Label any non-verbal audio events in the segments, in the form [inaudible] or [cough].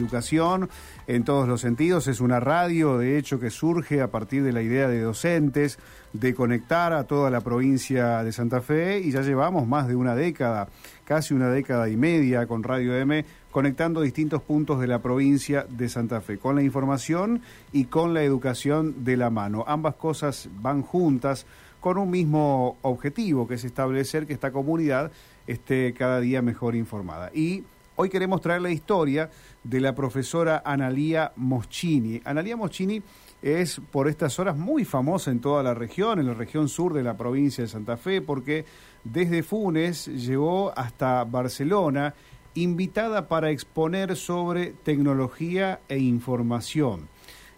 Educación en todos los sentidos, es una radio de hecho que surge a partir de la idea de docentes de conectar a toda la provincia de Santa Fe y ya llevamos más de una década, casi una década y media con Radio M, conectando distintos puntos de la provincia de Santa Fe, con la información y con la educación de la mano. Ambas cosas van juntas con un mismo objetivo, que es establecer que esta comunidad esté cada día mejor informada. Y Hoy queremos traer la historia de la profesora Analía Moschini. Analía Moschini es por estas horas muy famosa en toda la región, en la región sur de la provincia de Santa Fe, porque desde Funes llegó hasta Barcelona invitada para exponer sobre tecnología e información.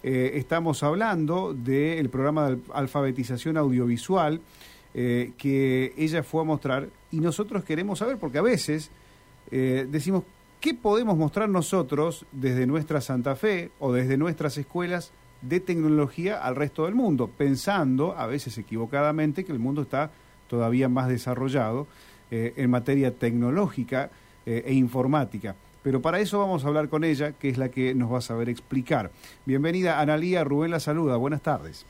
Eh, estamos hablando del programa de alfabetización audiovisual eh, que ella fue a mostrar y nosotros queremos saber, porque a veces eh, decimos, ¿qué podemos mostrar nosotros desde nuestra Santa Fe o desde nuestras escuelas de tecnología al resto del mundo? Pensando, a veces equivocadamente, que el mundo está todavía más desarrollado eh, en materia tecnológica eh, e informática. Pero para eso vamos a hablar con ella, que es la que nos va a saber explicar. Bienvenida, Analía. Rubén la saluda. Buenas tardes.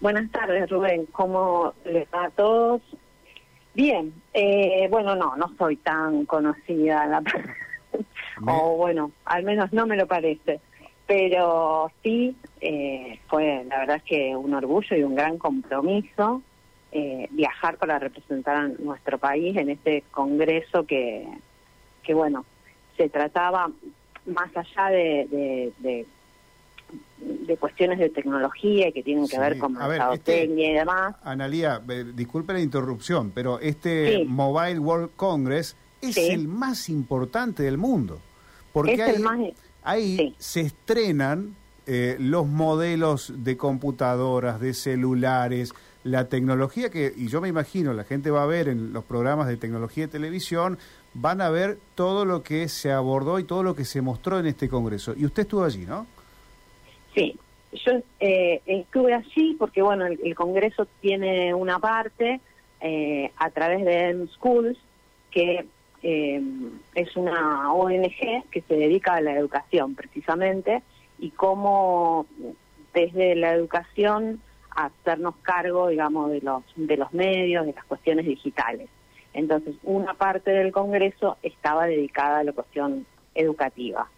Buenas tardes, Rubén. ¿Cómo les va a todos? Bien, eh, bueno, no, no soy tan conocida, la [laughs] o bueno, al menos no me lo parece, pero sí eh, fue la verdad es que un orgullo y un gran compromiso eh, viajar para representar a nuestro país en este congreso que, que bueno, se trataba más allá de, de de cuestiones de tecnología que tienen que ver con este, y demás. Analía, disculpe la interrupción, pero este Mobile World Congress es el más importante del mundo. Porque ahí, ahí se estrenan eh, los modelos de computadoras, de celulares, la tecnología que, y yo me imagino, la gente va a ver en los programas de tecnología de televisión, van a ver todo lo que se abordó y todo lo que se mostró en este congreso. Y usted estuvo allí, ¿no? Sí, yo eh, estuve allí porque, bueno, el, Congreso tiene una parte eh, a través de M Schools, que eh, es una ONG que se dedica a la educación precisamente, y cómo desde la educación hacernos cargo, digamos, de los, de los medios, de las cuestiones digitales. Entonces, una parte del Congreso estaba dedicada a la cuestión educativa.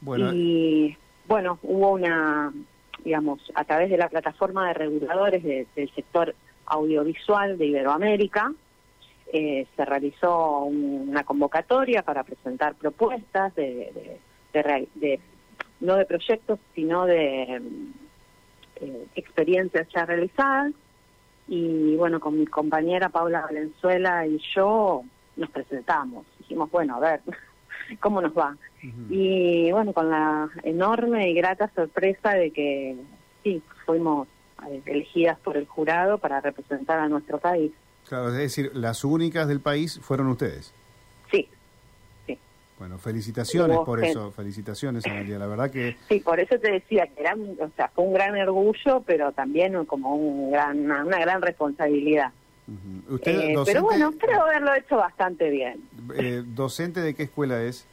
Bueno, y bueno, hubo una, digamos, a través de la plataforma de reguladores del sector audiovisual de Iberoamérica, eh, se realizó una convocatoria para presentar propuestas de, de, no de proyectos, sino de eh, experiencias ya realizadas. Y bueno, con mi compañera Paula Valenzuela y yo nos presentamos. Dijimos, bueno, a ver, ¿cómo nos va? Y bueno, con la enorme y grata sorpresa de que sí, fuimos eh, elegidas por el jurado para representar a nuestro país. Claro, es decir, las únicas del país fueron ustedes. Sí, sí. Bueno, felicitaciones por eso, felicitaciones, Amelia, la verdad que... Sí, por eso te decía que era, o sea, fue un gran orgullo, pero también como un gran, una, gran responsabilidad. ¿Usted, eh, pero bueno, creo haberlo hecho bastante bien. Eh, ¿Docente de qué escuela es?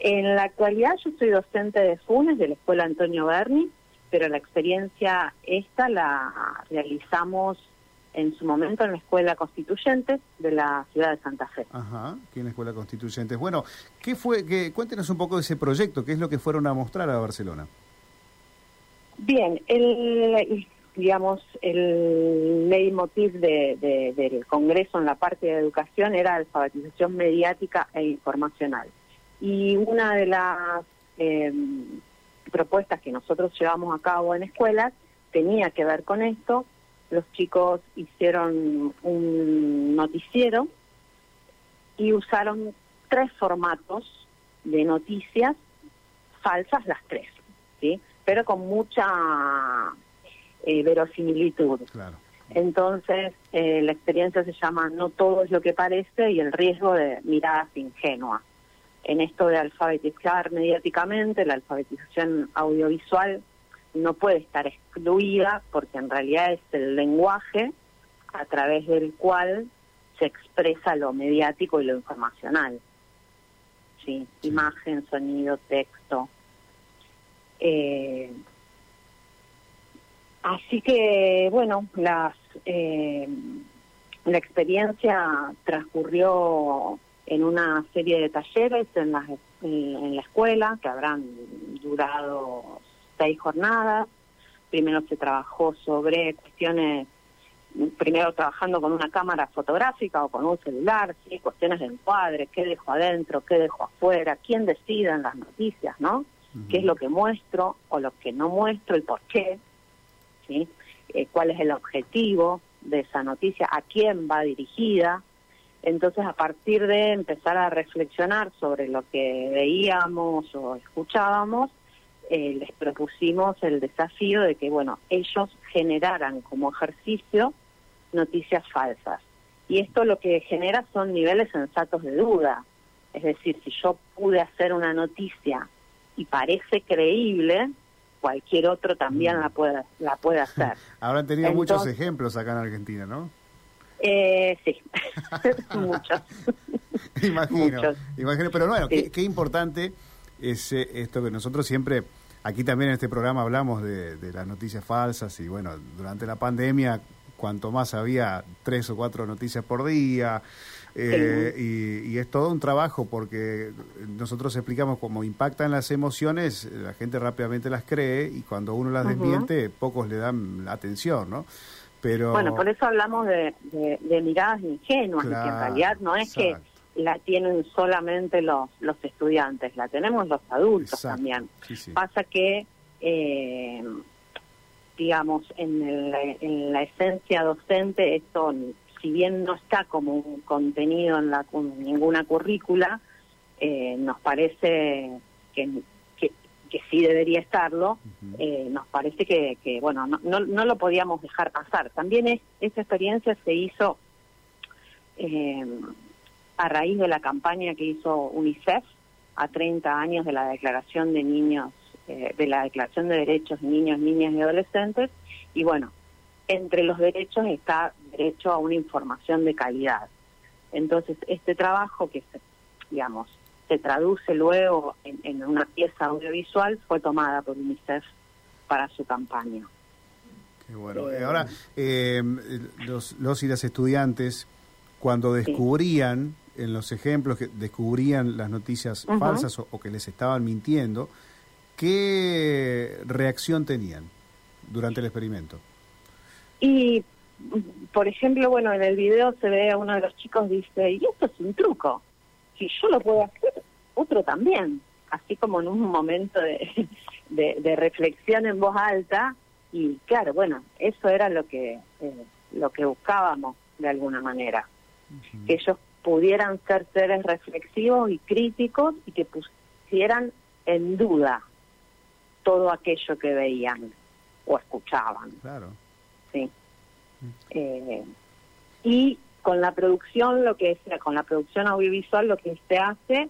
En la actualidad yo soy docente de FUNES, de la Escuela Antonio Berni, pero la experiencia esta la realizamos en su momento en la Escuela Constituyente de la ciudad de Santa Fe. Ajá, aquí en la Escuela Constituyente. Bueno, ¿qué fue? Qué, cuéntenos un poco de ese proyecto, ¿qué es lo que fueron a mostrar a Barcelona? Bien, el, digamos, el leitmotiv de, del Congreso en la parte de educación era alfabetización mediática e informacional. Y una de las eh, propuestas que nosotros llevamos a cabo en escuelas tenía que ver con esto. Los chicos hicieron un noticiero y usaron tres formatos de noticias falsas las tres, ¿sí? pero con mucha eh, verosimilitud. Entonces, eh, la experiencia se llama No todo es lo que parece y el riesgo de miradas ingenuas en esto de alfabetizar mediáticamente, la alfabetización audiovisual no puede estar excluida porque en realidad es el lenguaje a través del cual se expresa lo mediático y lo informacional. sí, imagen, sonido, texto. Eh, así que, bueno, las, eh, la experiencia transcurrió en una serie de talleres en la, en la escuela que habrán durado seis jornadas. Primero se trabajó sobre cuestiones primero trabajando con una cámara fotográfica o con un celular, ¿sí? cuestiones de encuadre, qué dejo adentro, qué dejo afuera, quién decide en las noticias, ¿no? ¿Qué es lo que muestro o lo que no muestro y por qué? Eh, ¿Cuál es el objetivo de esa noticia? ¿A quién va dirigida? Entonces, a partir de empezar a reflexionar sobre lo que veíamos o escuchábamos, eh, les propusimos el desafío de que, bueno, ellos generaran como ejercicio noticias falsas. Y esto lo que genera son niveles sensatos de duda. Es decir, si yo pude hacer una noticia y parece creíble, cualquier otro también mm. la puede, la puede [laughs] hacer. Habrán tenido muchos ejemplos acá en Argentina, ¿no? Eh, sí, [laughs] [laughs] muchos. imagino, imagino, pero bueno, qué, qué, importante es eh, esto que nosotros siempre Aquí también en este programa hablamos de, las noticias falsas y bueno, durante la pandemia, cuanto más había tres o cuatro noticias por día, eh, y, es todo un trabajo porque nosotros explicamos cómo impactan las emociones, la gente rápidamente las cree y cuando uno las desmiente, pocos le dan atención, ¿no? Pero... Bueno, por eso hablamos de, miradas ingenuas, que en realidad no es que la tienen solamente los, los estudiantes, la tenemos los adultos también. Pasa que, eh, digamos, en, en, la esencia docente, esto, si bien no está como un contenido en la, ninguna currícula, eh, nos parece que, que, sí debería estarlo, eh, nos parece que, que bueno, no, no, no, lo podíamos dejar pasar. También es, esa experiencia se hizo... Eh, a raíz de la campaña que hizo UNICEF a 30 años de la Declaración de Niños, eh, de la Declaración de Derechos de Niños, Niñas y Adolescentes. Y bueno, entre los derechos está derecho a una información de calidad. Entonces, este trabajo que, se, digamos, se traduce luego en, una pieza audiovisual fue tomada por UNICEF para su campaña. Qué bueno. Eh, Ahora, eh, los, los y las estudiantes, cuando descubrían en los ejemplos que descubrían las noticias falsas o, que les estaban mintiendo, ¿qué reacción tenían durante el experimento? Y, por ejemplo, bueno, en el video se ve a uno de los chicos dice, y esto es un truco, si yo lo puedo hacer, otro también, así como en un momento de, [laughs] de, reflexión en voz alta, y claro, bueno, eso era lo que, eh, lo que buscábamos de alguna manera, que ellos pudieran ser seres reflexivos y críticos y que pusieran en duda todo aquello que veían o escuchaban. Claro. Sí. Eh, y con la producción, lo que es, con la producción audiovisual, lo que se hace,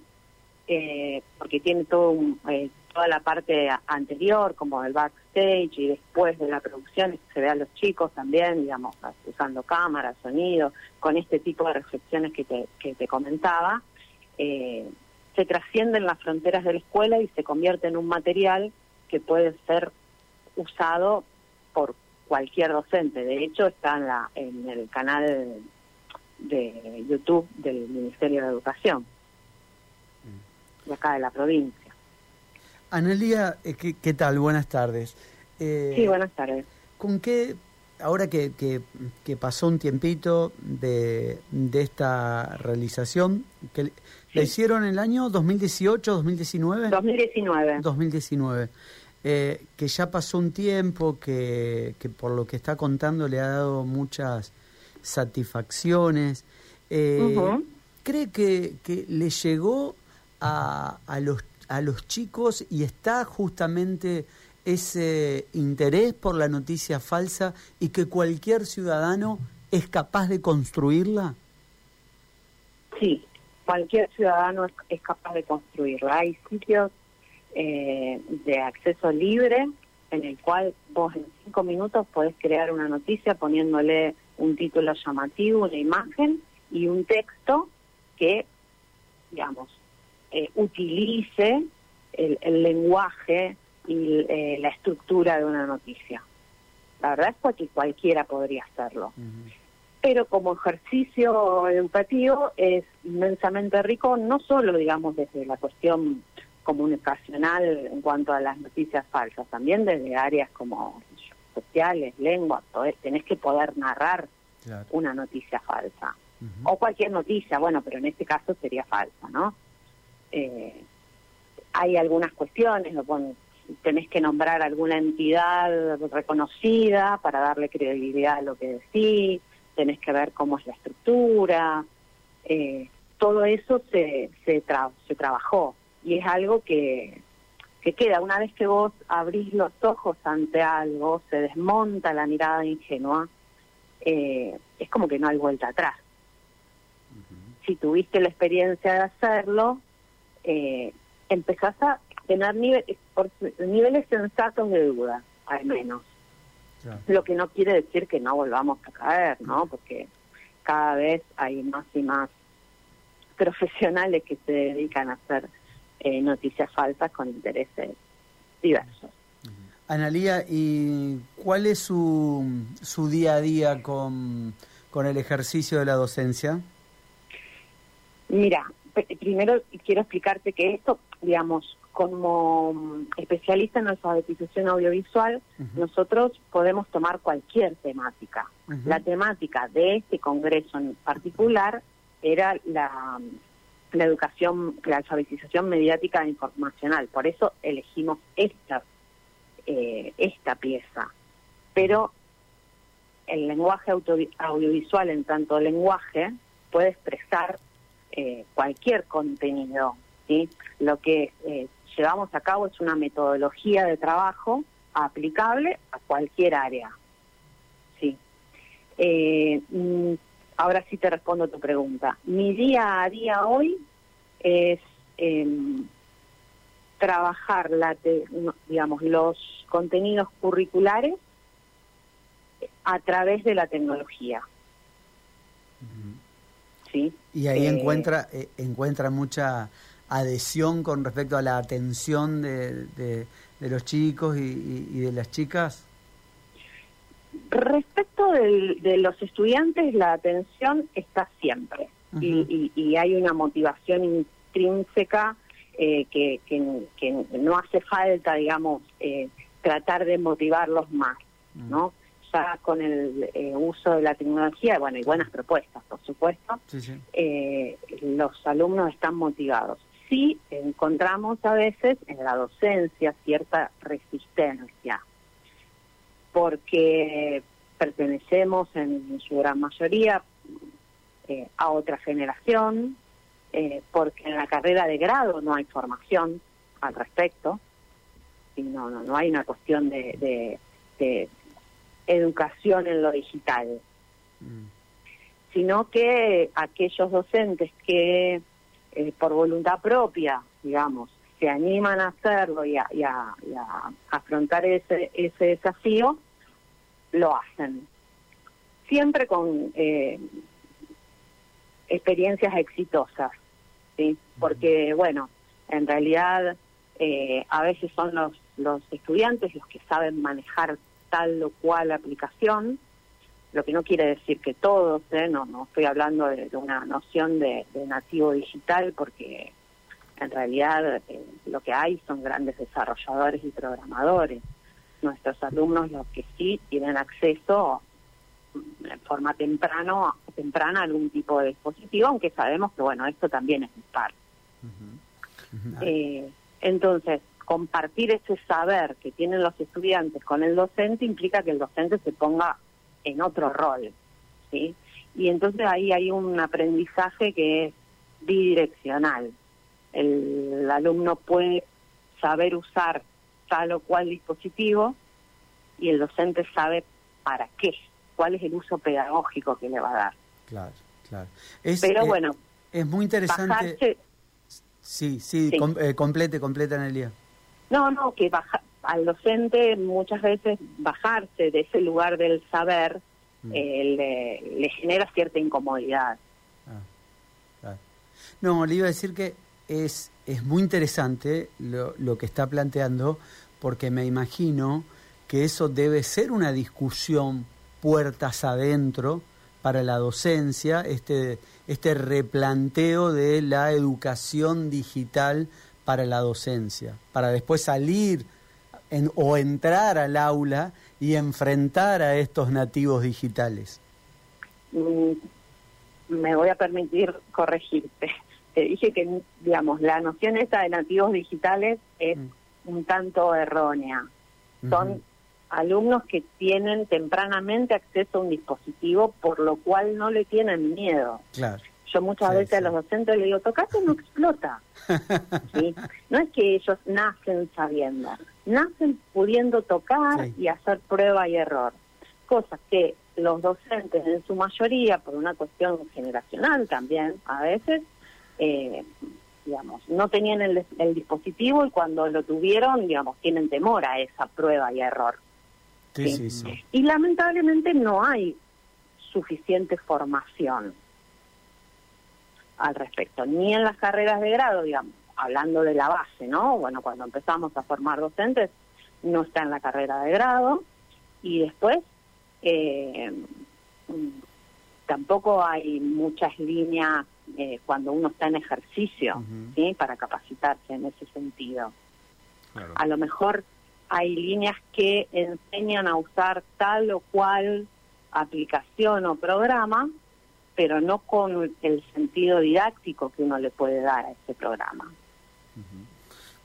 eh, porque tiene todo eh, toda la parte anterior, como el backstage y después de la producción, se ve a los chicos también, digamos, usando cámara, sonido, con este tipo de reflexiones que te, que te comentaba, eh, se trascienden las fronteras de la escuela y se convierte en un material que puede ser usado por cualquier docente. De hecho, está en, la, en el canal de YouTube del Ministerio de Educación, de acá de la provincia. Analia, eh, ¿qué, tal? Buenas tardes. Eh, sí, buenas tardes. ¿Con qué, ahora que, que, pasó un tiempito de, de esta realización, que la hicieron en el año 2018, 2019? 2019. 2019. Eh, que ya pasó un tiempo, que, que por lo que está contando le ha dado muchas satisfacciones. ¿Cree que, que le llegó a, a los a los chicos y está justamente ese interés por la noticia falsa y que cualquier ciudadano es capaz de construirla? Sí, cualquier ciudadano es, capaz de construirla. Hay sitios eh, de acceso libre en el cual vos en cinco minutos podés crear una noticia poniéndole un título llamativo, una imagen y un texto que, digamos, eh, utilice el, lenguaje y eh, la estructura de una noticia. La verdad es que cualquiera podría hacerlo. Pero como ejercicio educativo es inmensamente rico, no solo, digamos, desde la cuestión comunicacional en cuanto a las noticias falsas, también desde áreas como sociales, lengua, tenés que poder narrar una noticia falsa. O cualquier noticia, bueno, pero en este caso sería falsa, ¿no? Eh, hay algunas cuestiones, tenés que nombrar alguna entidad reconocida para darle credibilidad a lo que decís, tenés que ver cómo es la estructura, eh, todo eso se, se, se trabajó y es algo que, que queda. Una vez que vos abrís los ojos ante algo, se desmonta la mirada ingenua, eh, es como que no hay vuelta atrás. Si tuviste la experiencia de hacerlo, eh, empezás a tener niveles sensatos de duda, al menos. Lo que no quiere decir que no volvamos a caer, ¿no? Porque cada vez hay más y más profesionales que se dedican a hacer eh, noticias falsas con intereses diversos. Analía, ¿y cuál es su, su día a día con, con el ejercicio de la docencia? Mira, primero quiero explicarte que esto, digamos, como especialista en alfabetización audiovisual, nosotros podemos tomar cualquier temática. La temática de este congreso en particular era la, la educación, la alfabetización mediática e informacional. Por eso elegimos esta, eh, esta pieza. Pero el lenguaje audiovisual, en tanto lenguaje, puede expresar eh, cualquier contenido. ¿sí? Lo que eh, llevamos a cabo es una metodología de trabajo aplicable a cualquier área. Sí. Mm, ahora sí te respondo tu pregunta. Mi día a día hoy es em, trabajar la digamos los contenidos curriculares a través de la tecnología. Sí. Y ahí eh, encuentra eh, encuentra mucha adhesión con respecto a la atención de, de, los chicos y, de las chicas? Respecto de los estudiantes, la atención está siempre. Y, hay una motivación intrínseca eh, que, que, no hace falta, digamos, eh, tratar de motivarlos más, ¿no? Ya con el eh, uso de la tecnología, bueno, y buenas propuestas, por supuesto, los alumnos están motivados. Sí encontramos a veces en la docencia cierta resistencia, porque pertenecemos en su gran mayoría eh, a otra generación, eh, porque en la carrera de grado no hay formación al respecto, y no, no, hay una cuestión de, educación en lo digital, mm. sino que aquellos docentes que eh, por voluntad propia, digamos, se animan a hacerlo y a, afrontar ese, ese desafío, lo hacen. Siempre con eh, experiencias exitosas, ¿sí? Porque, bueno, en realidad eh, a veces son los, los estudiantes los que saben manejar tal o cual aplicación, lo que no quiere decir que todos, ¿eh? no, no estoy hablando de, una noción de, nativo digital, porque en realidad eh, lo que hay son grandes desarrolladores y programadores. Nuestros alumnos los que sí tienen acceso en forma temprano, temprana a algún tipo de dispositivo, aunque sabemos que bueno, esto también es dispar. Eh, entonces, compartir ese saber que tienen los estudiantes con el docente implica que el docente se ponga en otro rol, ¿sí? Y entonces ahí hay un aprendizaje que es bidireccional. El, alumno puede saber usar tal o cual dispositivo y el docente sabe para qué, cuál es el uso pedagógico que le va a dar. Claro, claro. Pero eh, bueno, es muy interesante. Sí, sí, eh, complete, completa. No, no, que baja, al docente muchas veces bajarse de ese lugar del saber mm. eh, le, genera cierta incomodidad. Ah, no, le iba a decir que es, es muy interesante lo, lo que está planteando porque me imagino que eso debe ser una discusión puertas adentro para la docencia, este, este replanteo de la educación digital para la docencia, para después salir o entrar al aula y enfrentar a estos nativos digitales. Mm, me voy a permitir corregirte. Te dije que, digamos, la noción esta de nativos digitales es mm. un tanto errónea. Son alumnos que tienen tempranamente acceso a un dispositivo, por lo cual no le tienen miedo. Yo muchas veces a los docentes les digo, tocate no explota. [laughs] No es que ellos nacen sabiendo, nacen pudiendo tocar y hacer prueba y error. Cosas que los docentes en su mayoría, por una cuestión generacional también, a veces, eh, digamos, no tenían el, dispositivo y cuando lo tuvieron, digamos, tienen temor a esa prueba y error. Y lamentablemente no hay suficiente formación al respecto, ni en las carreras de grado, digamos, hablando de la base, ¿no? Bueno, cuando empezamos a formar docentes, no está en la carrera de grado, y después eh, tampoco hay muchas líneas eh, cuando uno está en ejercicio, ¿sí? Para capacitarse en ese sentido. A lo mejor hay líneas que enseñan a usar tal o cual aplicación o programa, pero no con el sentido didáctico que uno le puede dar a ese programa.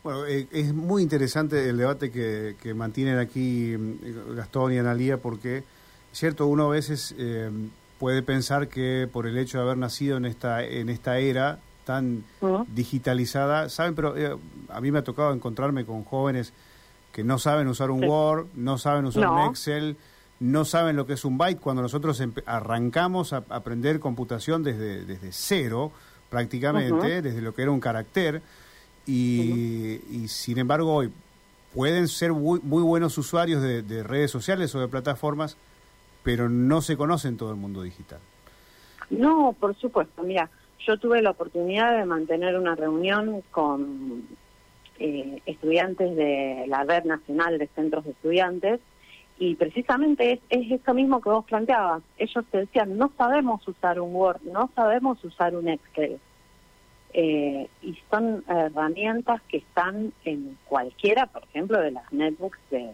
Bueno, eh, es muy interesante el debate que, que, mantienen aquí mm, Gastón y Analía porque, cierto, uno a veces eh, puede pensar que por el hecho de haber nacido en esta, en esta era tan digitalizada, saben, pero eh, a mí me ha tocado encontrarme con jóvenes que no saben usar un Word, no saben usar un Excel, no saben lo que es un byte. Cuando nosotros arrancamos a aprender computación desde, desde cero, prácticamente, desde lo que era un carácter, y, sin embargo hoy pueden ser muy, buenos usuarios de, redes sociales o de plataformas, pero no se conocen todo el mundo digital. No, por supuesto. Mira, yo tuve la oportunidad de mantener una reunión con eh, estudiantes de la Red Nacional de Centros de Estudiantes y precisamente es, es esto mismo que vos planteabas. Ellos te decían, no sabemos usar un Word, no sabemos usar un Excel. Eh, y son herramientas que están en cualquiera, por ejemplo, de las netbooks de,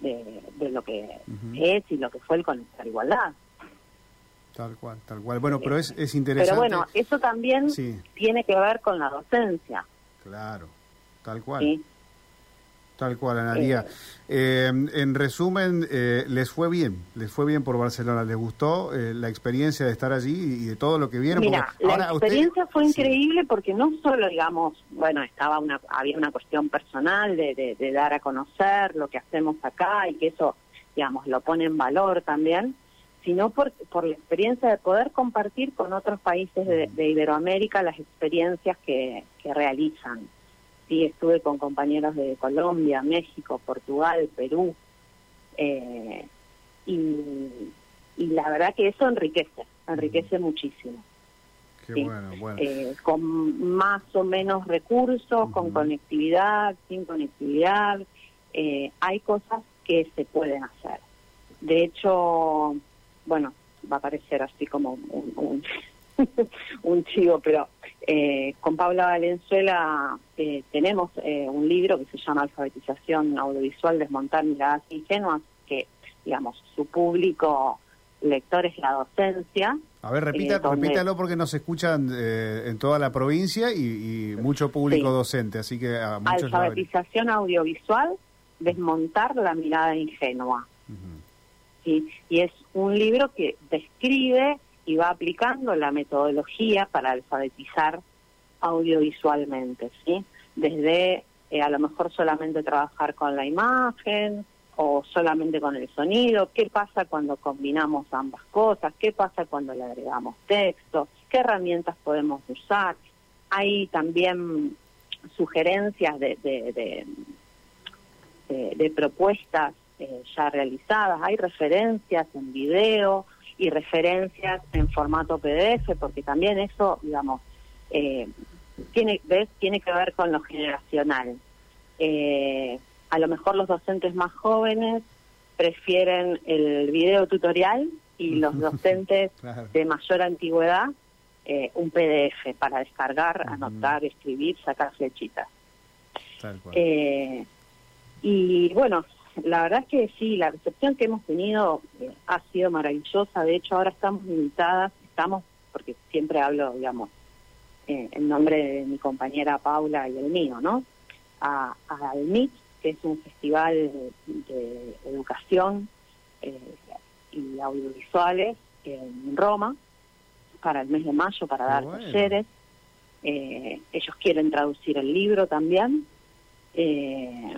de, lo que es y lo que fue el Conectar Igualdad. Tal cual, tal cual. Bueno, pero es, es interesante. Pero bueno, eso también tiene que ver con la docencia. Claro. Tal cual. Tal cual, Analia. Eh, en resumen, eh, les fue bien, les fue bien por Barcelona, les gustó eh, la experiencia de estar allí y de todo lo que vieron. Mira, la experiencia fue increíble porque no solo, digamos, bueno, estaba una, había una cuestión personal de, de, dar a conocer lo que hacemos acá y que eso, digamos, lo pone en valor también, sino por, por la experiencia de poder compartir con otros países de, de Iberoamérica las experiencias que, que realizan sí estuve con compañeros de Colombia, México, Portugal, Perú, eh, y, la verdad que eso enriquece, enriquece muchísimo. Qué bueno, bueno. Eh, con más o menos recursos, con conectividad, sin conectividad, eh, hay cosas que se pueden hacer. De hecho, bueno, va a parecer así como un, un, [laughs] un chivo, pero eh, con Paula Valenzuela eh, tenemos eh, un libro que se llama Alfabetización Audiovisual, Desmontar Miradas Ingenuas, que, digamos, su público lector es la docencia. A ver, repita, repítalo porque nos escuchan en toda la provincia y, mucho público docente, así que a Alfabetización Audiovisual, Desmontar la Mirada Ingenua. ¿sí? Y es un libro que describe y va aplicando la metodología para alfabetizar audiovisualmente, ¿sí? Desde eh, a lo mejor solamente trabajar con la imagen o solamente con el sonido, qué pasa cuando combinamos ambas cosas, qué pasa cuando le agregamos texto, qué herramientas podemos usar. Hay también sugerencias de, de, de, propuestas eh, ya realizadas, hay referencias en video, y referencias en formato PDF, porque también eso, digamos, eh, tiene, ¿ves? tiene que ver con lo generacional. Eh, a lo mejor los docentes más jóvenes prefieren el video tutorial y los docentes [laughs] de mayor antigüedad eh, un PDF para descargar, anotar, escribir, sacar flechitas. Eh, y bueno, la verdad es que sí, la recepción que hemos tenido eh, ha sido maravillosa. De hecho, ahora estamos invitadas, estamos, porque siempre hablo, digamos, eh, en nombre de mi compañera Paula y el mío, ¿no? A, al MIT, que es un festival de, educación eh, y audiovisuales en Roma, para el mes de mayo, para dar talleres. ellos quieren traducir el libro también. Eh,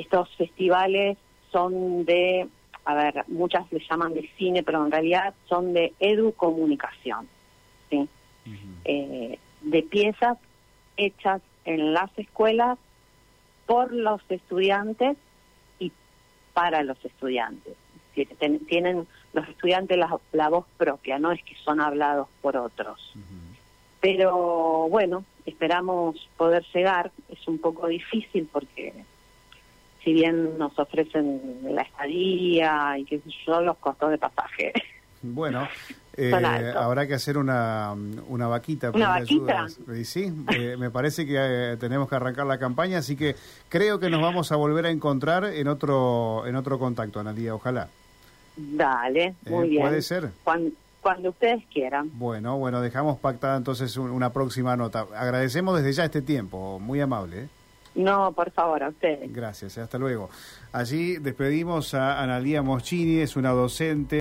estos festivales son de, a ver, muchas le llaman de cine, pero en realidad son de educomunicación, ¿sí? Eh, de piezas hechas en las escuelas por los estudiantes y para los estudiantes. tienen los estudiantes la, voz propia, no es que son hablados por otros. Pero bueno, esperamos poder llegar. Es un poco difícil porque si bien nos ofrecen la estadía y qué sé yo, los costos de pasaje. Bueno, [laughs] eh, habrá que hacer una, una vaquita. ¿Una vaquita? Sí, eh, me parece que eh, tenemos que arrancar la campaña, así que creo que nos vamos a volver a encontrar en otro en otro contacto, Analia, ojalá. Dale, muy bien. Puede ser. Cuando, cuando ustedes quieran. Bueno, bueno, dejamos pactada entonces una próxima nota. Agradecemos desde ya este tiempo, muy amable. ¿Eh? No, por favor, a ustedes. Gracias, hasta luego. Allí despedimos a Analía Moschini, es una docente.